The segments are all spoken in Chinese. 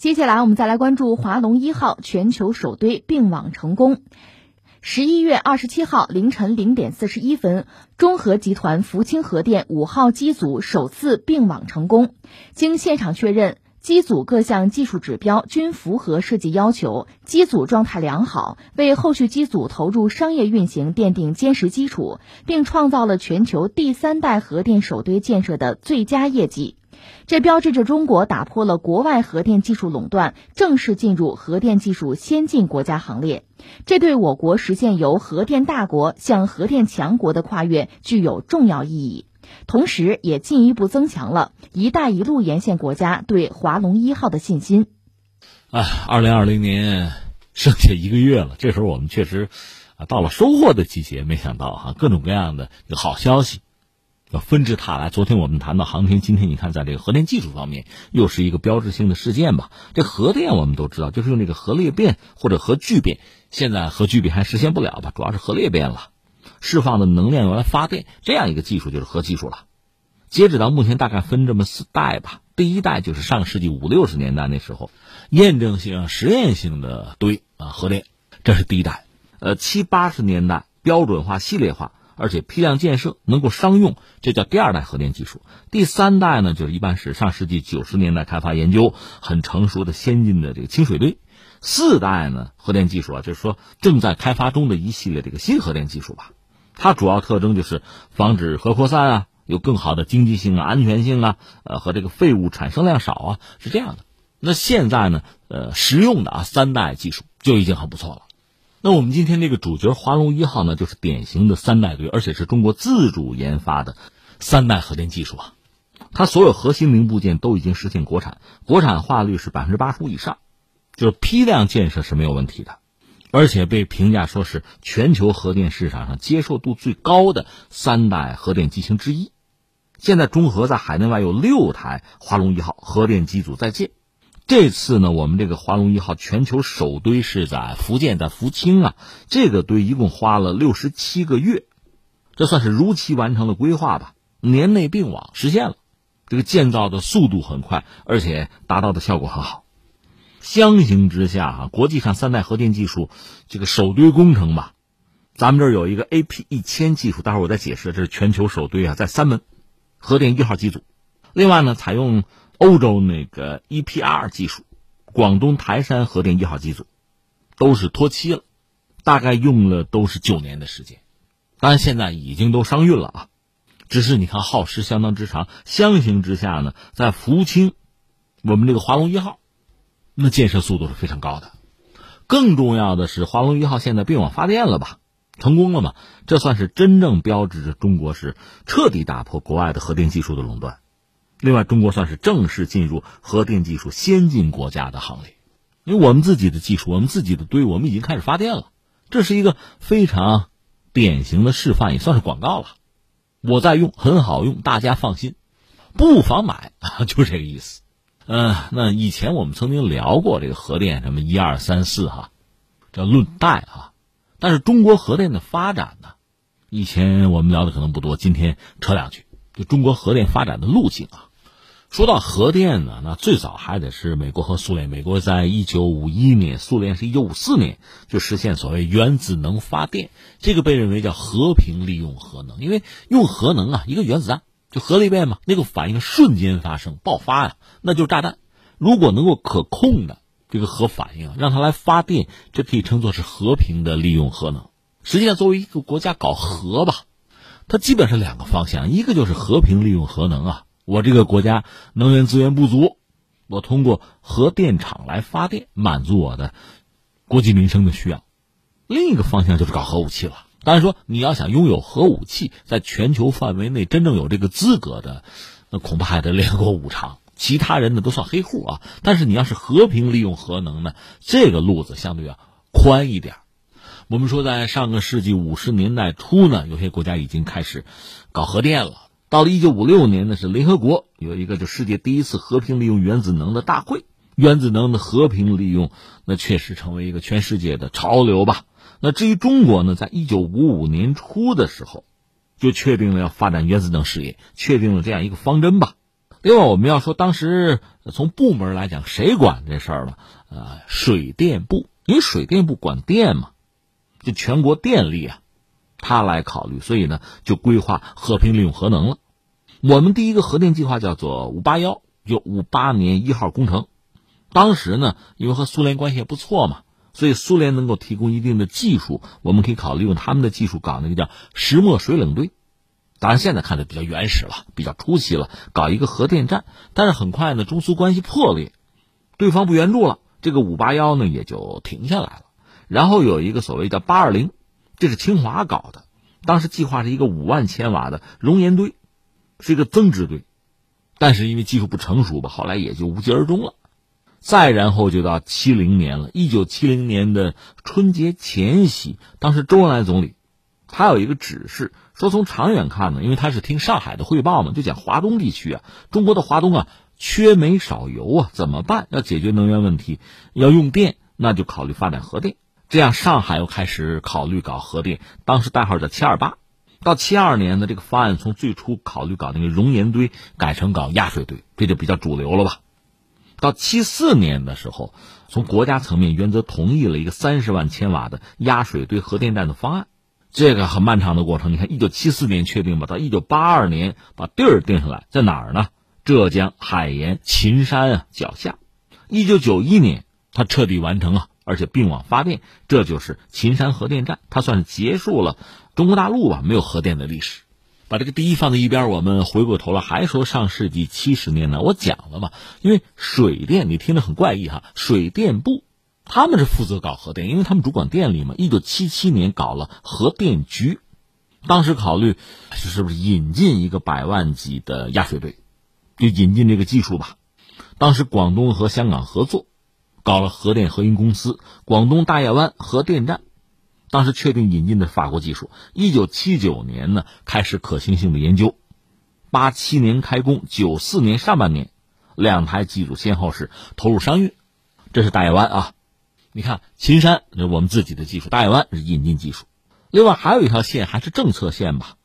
接下来我们再来关注华龙一号全球首堆并网成功。十一月二十七号凌晨零点四十一分，中核集团福清核电五号机组首次并网成功。经现场确认，机组各项技术指标均符合设计要求，机组状态良好，为后续机组投入商业运行奠定坚实基础，并创造了全球第三代核电首堆建设的最佳业绩。这标志着中国打破了国外核电技术垄断，正式进入核电技术先进国家行列。这对我国实现由核电大国向核电强国的跨越具有重要意义，同时也进一步增强了“一带一路”沿线国家对华龙一号的信心。哎，二零二零年剩下一个月了，这时候我们确实啊到了收获的季节。没想到哈，各种各样的好消息。要纷至沓来。昨天我们谈到航天，今天你看，在这个核电技术方面，又是一个标志性的事件吧？这核电我们都知道，就是用这个核裂变或者核聚变。现在核聚变还实现不了吧？主要是核裂变了，释放的能量用来发电，这样一个技术就是核技术了。截止到目前，大概分这么四代吧。第一代就是上世纪五六十年代那时候，验证性、实验性的堆啊核电，这是第一代。呃，七八十年代标准化、系列化。而且批量建设能够商用，这叫第二代核电技术。第三代呢，就是一般是上世纪九十年代开发研究很成熟的先进的这个清水堆。四代呢，核电技术啊，就是说正在开发中的一系列这个新核电技术吧。它主要特征就是防止核扩散啊，有更好的经济性啊、安全性啊，呃，和这个废物产生量少啊，是这样的。那现在呢，呃，实用的啊，三代技术就已经很不错了。那我们今天这个主角华龙一号呢，就是典型的三代堆，而且是中国自主研发的三代核电技术啊。它所有核心零部件都已经实现国产，国产化率是百分之八十五以上，就是批量建设是没有问题的，而且被评价说是全球核电市场上接受度最高的三代核电机型之一。现在中核在海内外有六台华龙一号核电机组在建。这次呢，我们这个华龙一号全球首堆是在福建，在福清啊。这个堆一共花了六十七个月，这算是如期完成了规划吧？年内并网实现了，这个建造的速度很快，而且达到的效果很好。相形之下啊，国际上三代核电技术这个首堆工程吧，咱们这儿有一个 AP 一千技术，待会儿我再解释，这是全球首堆啊，在三门核电一号机组。另外呢，采用。欧洲那个 EPR 技术，广东台山核电一号机组，都是脱期了，大概用了都是九年的时间，当然现在已经都商运了啊，只是你看耗时相当之长。相形之下呢，在福清，我们这个华龙一号，那建设速度是非常高的。更重要的是，华龙一号现在并网发电了吧，成功了嘛？这算是真正标志着中国是彻底打破国外的核电技术的垄断。另外，中国算是正式进入核电技术先进国家的行列，因为我们自己的技术，我们自己的堆，我们已经开始发电了。这是一个非常典型的示范，也算是广告了。我在用，很好用，大家放心，不妨买啊，就这个意思。嗯，那以前我们曾经聊过这个核电什么一二三四哈，叫论代哈。但是中国核电的发展呢，以前我们聊的可能不多，今天扯两句，就中国核电发展的路径啊。说到核电呢，那最早还得是美国和苏联。美国在一九五一年，苏联是一九五四年就实现所谓原子能发电，这个被认为叫和平利用核能。因为用核能啊，一个原子弹就核裂变嘛，那个反应瞬间发生爆发呀，那就是炸弹。如果能够可控的这个核反应，让它来发电，这可以称作是和平的利用核能。实际上，作为一个国家搞核吧，它基本是两个方向，一个就是和平利用核能啊。我这个国家能源资源不足，我通过核电厂来发电，满足我的国计民生的需要。另一个方向就是搞核武器了。当然说，你要想拥有核武器，在全球范围内真正有这个资格的，那恐怕还得联合国五常，其他人呢都算黑户啊。但是你要是和平利用核能呢，这个路子相对要宽一点。我们说，在上个世纪五十年代初呢，有些国家已经开始搞核电了。到了一九五六年呢，是联合国有一个就世界第一次和平利用原子能的大会，原子能的和平利用，那确实成为一个全世界的潮流吧。那至于中国呢，在一九五五年初的时候，就确定了要发展原子能事业，确定了这样一个方针吧。另外，我们要说，当时从部门来讲，谁管这事儿呢？呃，水电部，因为水电部管电嘛，就全国电力啊，他来考虑，所以呢，就规划和平利用核能了。我们第一个核电计划叫做五八幺，就五八年一号工程。当时呢，因为和苏联关系也不错嘛，所以苏联能够提供一定的技术，我们可以考虑用他们的技术搞那个叫石墨水冷堆。当然，现在看的比较原始了，比较初期了，搞一个核电站。但是很快呢，中苏关系破裂，对方不援助了，这个五八幺呢也就停下来了。然后有一个所谓叫八二零，这是清华搞的，当时计划是一个五万千瓦的熔岩堆，是一个增值堆，但是因为技术不成熟吧，后来也就无疾而终了。再然后就到七零年了，一九七零年的春节前夕，当时周恩来总理，他有一个指示，说从长远看呢，因为他是听上海的汇报嘛，就讲华东地区啊，中国的华东啊，缺煤少油啊，怎么办？要解决能源问题，要用电，那就考虑发展核电。这样，上海又开始考虑搞核电，当时代号叫七二八。到七二年呢，这个方案从最初考虑搞那个熔岩堆，改成搞压水堆，这就比较主流了吧。到七四年的时候，从国家层面原则同意了一个三十万千瓦的压水堆核电站的方案，这个很漫长的过程。你看，一九七四年确定吧，到一九八二年把地儿定下来，在哪儿呢？浙江海盐秦山啊脚下。一九九一年，它彻底完成了，而且并网发电，这就是秦山核电站，它算是结束了中国大陆吧没有核电的历史。把这个第一放在一边，我们回过头来还说上世纪七十年代，我讲了嘛，因为水电你听着很怪异哈，水电部他们是负责搞核电，因为他们主管电力嘛。一九七七年搞了核电局，当时考虑是不是引进一个百万级的压水堆，就引进这个技术吧。当时广东和香港合作，搞了核电合营公司广东大亚湾核电站。当时确定引进的法国技术，一九七九年呢开始可行性的研究，八七年开工，九四年上半年，两台机组先后是投入商运，这是大亚湾啊。你看秦山，我们自己的技术，大亚湾是引进技术。另外还有一条线还是政策线吧。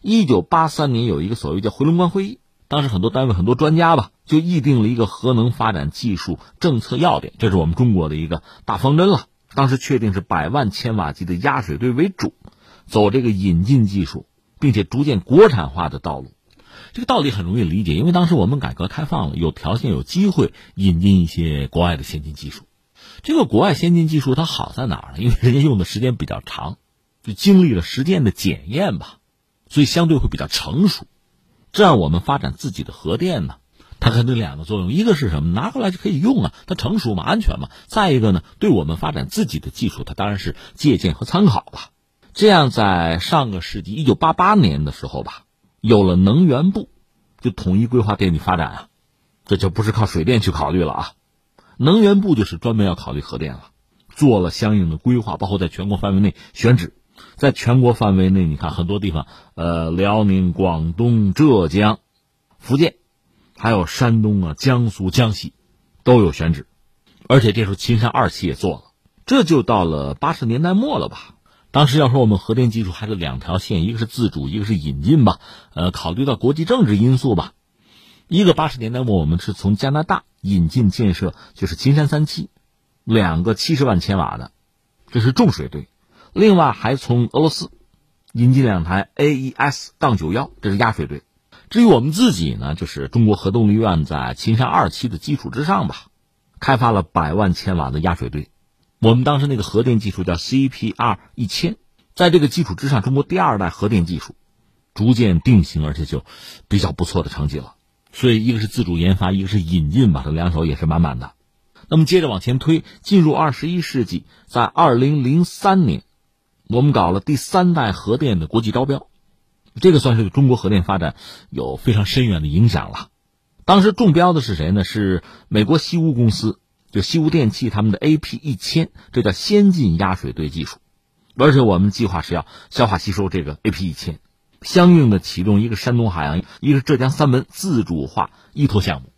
一九八三年有一个所谓叫回龙观会议，当时很多单位很多专家吧就议定了一个核能发展技术政策要点，这是我们中国的一个大方针了。当时确定是百万千瓦级的压水堆为主，走这个引进技术，并且逐渐国产化的道路。这个道理很容易理解，因为当时我们改革开放了，有条件有机会引进一些国外的先进技术。这个国外先进技术它好在哪儿呢？因为人家用的时间比较长，就经历了实践的检验吧，所以相对会比较成熟。这样我们发展自己的核电呢？它可能两个作用，一个是什么？拿过来就可以用啊，它成熟嘛，安全嘛。再一个呢，对我们发展自己的技术，它当然是借鉴和参考了。这样，在上个世纪一九八八年的时候吧，有了能源部，就统一规划电力发展啊，这就不是靠水电去考虑了啊。能源部就是专门要考虑核电了，做了相应的规划，包括在全国范围内选址，在全国范围内，你看很多地方，呃，辽宁、广东、浙江、福建。还有山东啊、江苏、江西，都有选址，而且这时候秦山二期也做了，这就到了八十年代末了吧。当时要说我们核电技术还是两条线，一个是自主，一个是引进吧。呃，考虑到国际政治因素吧，一个八十年代末我们是从加拿大引进建设，就是秦山三期，两个七十万千瓦的，这是重水堆；另外还从俄罗斯引进两台 AES 杠九幺，这是压水堆。至于我们自己呢，就是中国核动力院在秦山二期的基础之上吧，开发了百万千瓦的压水堆。我们当时那个核电技术叫 CPR 一千，在这个基础之上，中国第二代核电技术逐渐定型，而且就比较不错的成绩了。所以，一个是自主研发，一个是引进吧，这两手也是满满的。那么接着往前推，进入二十一世纪，在二零零三年，我们搞了第三代核电的国际招标。这个算是中国核电发展有非常深远的影响了。当时中标的是谁呢？是美国西屋公司，就西屋电器他们的 AP 一千，这叫先进压水堆技术。而且我们计划是要消化吸收这个 AP 一千，相应的启动一个山东海洋，一个浙江三门自主化依托项目。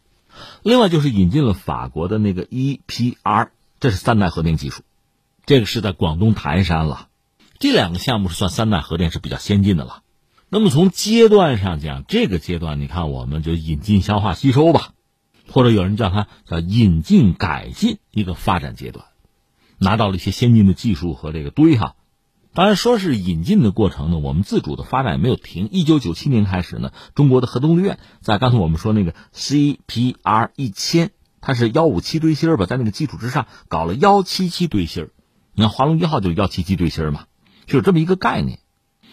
另外就是引进了法国的那个 EPR，这是三代核电技术，这个是在广东台山了。这两个项目是算三代核电是比较先进的了。那么从阶段上讲，这个阶段你看，我们就引进、消化、吸收吧，或者有人叫它叫引进、改进一个发展阶段，拿到了一些先进的技术和这个堆哈。当然，说是引进的过程呢，我们自主的发展也没有停。一九九七年开始呢，中国的核动力院在刚才我们说那个 CPR 一千，它是幺五七堆芯儿吧，在那个基础之上搞了幺七七堆芯儿。你看华龙一号就是幺七七堆芯儿嘛，就是这么一个概念。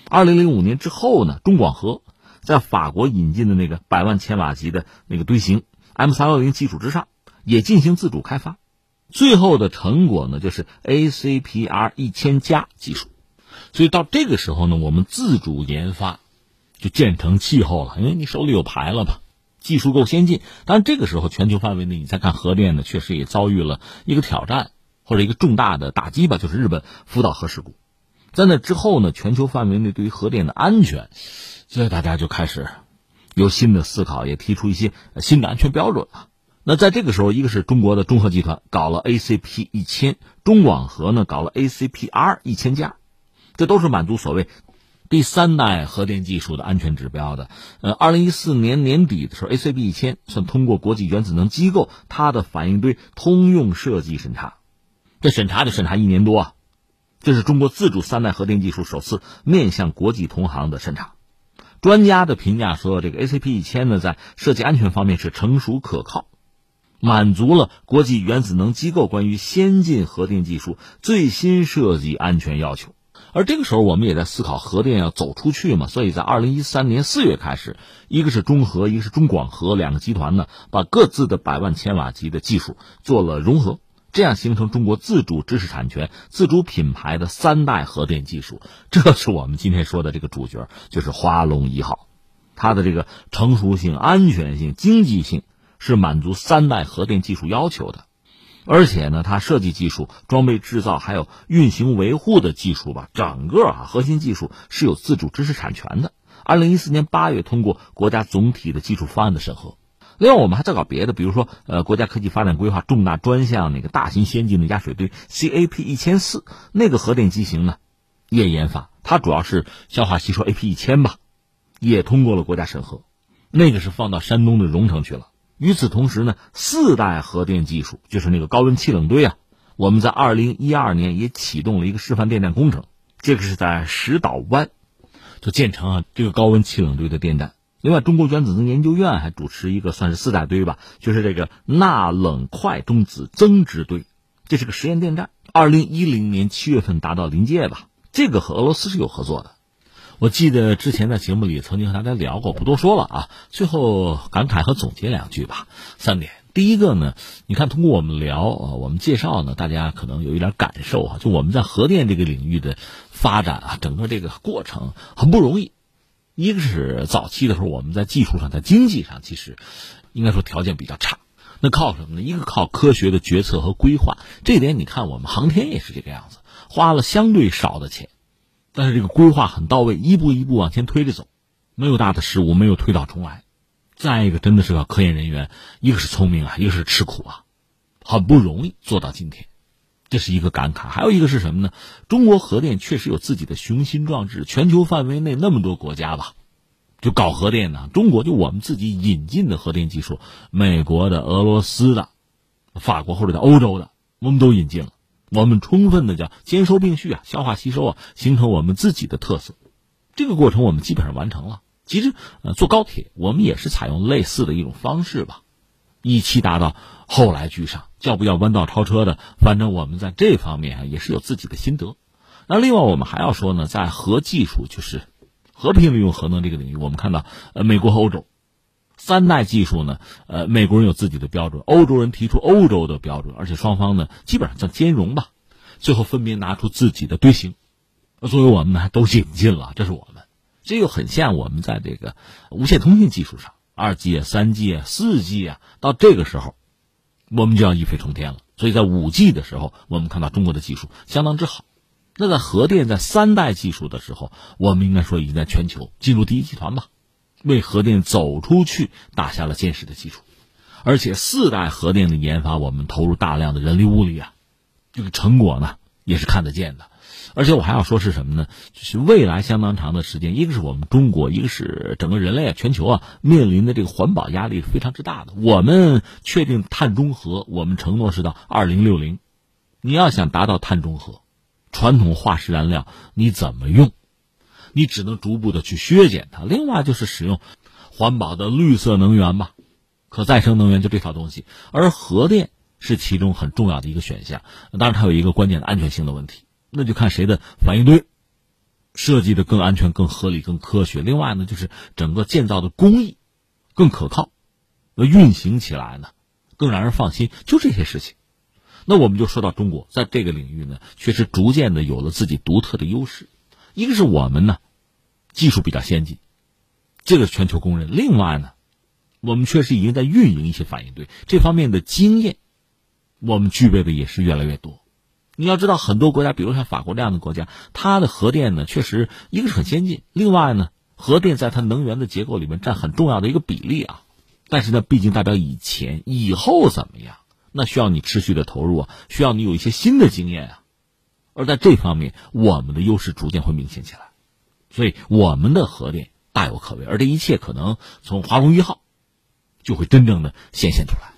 二零零五年之后呢，中广核在法国引进的那个百万千瓦级的那个堆型 M 三幺零基础之上，也进行自主开发，最后的成果呢就是 ACPR 一千加技术。所以到这个时候呢，我们自主研发就建成气候了，因为你手里有牌了吧，技术够先进。当然这个时候全球范围内你再看核电呢，确实也遭遇了一个挑战或者一个重大的打击吧，就是日本福岛核事故。在那之后呢，全球范围内对于核电的安全，所以大家就开始有新的思考，也提出一些新的安全标准了。那在这个时候，一个是中国的中核集团搞了 ACP 一千，中广核呢搞了 ACPR 一千加，这都是满足所谓第三代核电技术的安全指标的。呃，二零一四年年底的时候，ACP 一千算通过国际原子能机构它的反应堆通用设计审查，这审查就审查一年多啊。这是中国自主三代核电技术首次面向国际同行的审查，专家的评价说，这个 ACP 一千呢，在设计安全方面是成熟可靠，满足了国际原子能机构关于先进核电技术最新设计安全要求。而这个时候，我们也在思考核电要走出去嘛，所以在二零一三年四月开始，一个是中核，一个是中广核两个集团呢，把各自的百万千瓦级的技术做了融合。这样形成中国自主知识产权、自主品牌的三代核电技术，这是我们今天说的这个主角，就是华龙一号。它的这个成熟性、安全性、经济性是满足三代核电技术要求的，而且呢，它设计技术、装备制造还有运行维护的技术吧，整个啊核心技术是有自主知识产权的。二零一四年八月通过国家总体的技术方案的审核。另外，我们还在搞别的，比如说，呃，国家科技发展规划重大专项那个大型先进的压水堆 CAP 一千四那个核电机型呢，也研发，它主要是消化吸收 AP 一千吧，也通过了国家审核，那个是放到山东的荣成去了。与此同时呢，四代核电技术就是那个高温气冷堆啊，我们在二零一二年也启动了一个示范电站工程，这个是在石岛湾，就建成啊这个高温气冷堆的电站。另外，中国原子能研究院还主持一个算是四大堆吧，就是这个钠冷快中子增值堆，这是个实验电站。二零一零年七月份达到临界吧，这个和俄罗斯是有合作的。我记得之前在节目里曾经和大家聊过，不多说了啊。最后感慨和总结两句吧，三点。第一个呢，你看通过我们聊啊，我们介绍呢，大家可能有一点感受啊，就我们在核电这个领域的发展啊，整个这个过程很不容易。一个是早期的时候，我们在技术上、在经济上，其实应该说条件比较差。那靠什么呢？一个靠科学的决策和规划。这点你看，我们航天也是这个样子，花了相对少的钱，但是这个规划很到位，一步一步往前推着走，没有大的失误，没有推倒重来。再一个，真的是靠科研人员，一个是聪明啊，一个是吃苦啊，很不容易做到今天。这是一个感慨，还有一个是什么呢？中国核电确实有自己的雄心壮志，全球范围内那么多国家吧，就搞核电呢。中国就我们自己引进的核电技术，美国的、俄罗斯的、法国或者在欧洲的，我们都引进了。我们充分的叫兼收并蓄啊，消化吸收啊，形成我们自己的特色。这个过程我们基本上完成了。其实，呃，坐高铁我们也是采用类似的一种方式吧。一期达到后来居上，叫不叫弯道超车的？反正我们在这方面啊也是有自己的心得。那另外我们还要说呢，在核技术就是和平利用核能这个领域，我们看到呃美国和欧洲三代技术呢，呃美国人有自己的标准，欧洲人提出欧洲的标准，而且双方呢基本上叫兼容吧。最后分别拿出自己的堆型，作为我们呢都引进了，这是我们。这又很像我们在这个无线通信技术上。二 G 啊，三 G 啊，四 G 啊，到这个时候，我们就要一飞冲天了。所以在五 G 的时候，我们看到中国的技术相当之好。那在核电在三代技术的时候，我们应该说已经在全球进入第一集团吧，为核电走出去打下了坚实的基础。而且四代核电的研发，我们投入大量的人力物力啊，这个成果呢也是看得见的。而且我还要说是什么呢？就是未来相当长的时间，一个是我们中国，一个是整个人类啊，全球啊，面临的这个环保压力非常之大的。我们确定碳中和，我们承诺是到二零六零。你要想达到碳中和，传统化石燃料你怎么用？你只能逐步的去削减它。另外就是使用环保的绿色能源吧，可再生能源就这套东西。而核电是其中很重要的一个选项。当然，它有一个关键的安全性的问题。那就看谁的反应堆设计的更安全、更合理、更科学。另外呢，就是整个建造的工艺更可靠，那运行起来呢更让人放心。就这些事情，那我们就说到中国在这个领域呢，确实逐渐的有了自己独特的优势。一个是我们呢技术比较先进，这个全球公认。另外呢，我们确实已经在运营一些反应堆，这方面的经验我们具备的也是越来越多。你要知道，很多国家，比如像法国这样的国家，它的核电呢，确实一个是很先进，另外呢，核电在它能源的结构里面占很重要的一个比例啊。但是呢，毕竟代表以前，以后怎么样，那需要你持续的投入啊，需要你有一些新的经验啊。而在这方面，我们的优势逐渐会明显起来，所以我们的核电大有可为。而这一切可能从华龙一号就会真正的显现出来。